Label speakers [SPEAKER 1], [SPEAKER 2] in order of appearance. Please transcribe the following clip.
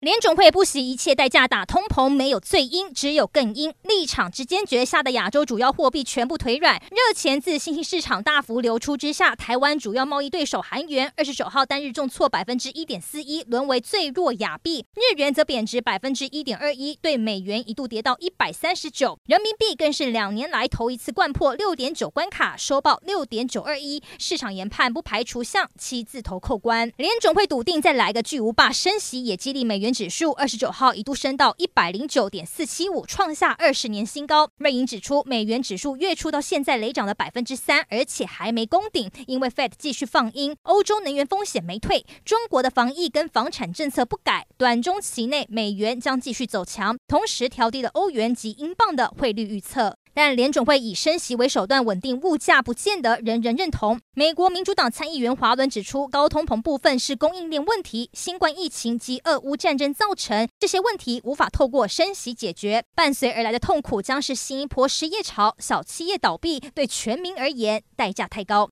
[SPEAKER 1] 联准会不惜一切代价打通膨，没有最鹰，只有更鹰。立场之坚决吓得亚洲主要货币全部腿软，热钱自新兴市场大幅流出之下，台湾主要贸易对手韩元二十九号单日重挫百分之一点四一，沦为最弱亚币。日元则贬值百分之一点二一，对美元一度跌到一百三十九，人民币更是两年来头一次贯破六点九关卡，收报六点九二一。市场研判不排除向七字头扣关。联准会笃定再来个巨无霸升息，也激励美元指数二十九号一度升到一百零九点四七五，创下二十年新高。瑞银指出，美元指数月初到现在累涨了百分之三，而且还没攻顶，因为 Fed 继续放鹰，欧洲能源风险没退，中国的防疫跟房产政策不改，短中期内美元将继续走强，同时调低了欧元及英镑的汇率预测。但联准会以升息为手段稳定物价，不见得人人认同。美国民主党参议员华伦指出，高通膨部分是供应链问题，新冠疫情及俄乌战争造成，这些问题无法透过升息解决，伴随而来的痛苦将是新一波失业潮、小企业倒闭，对全民而言代价太高。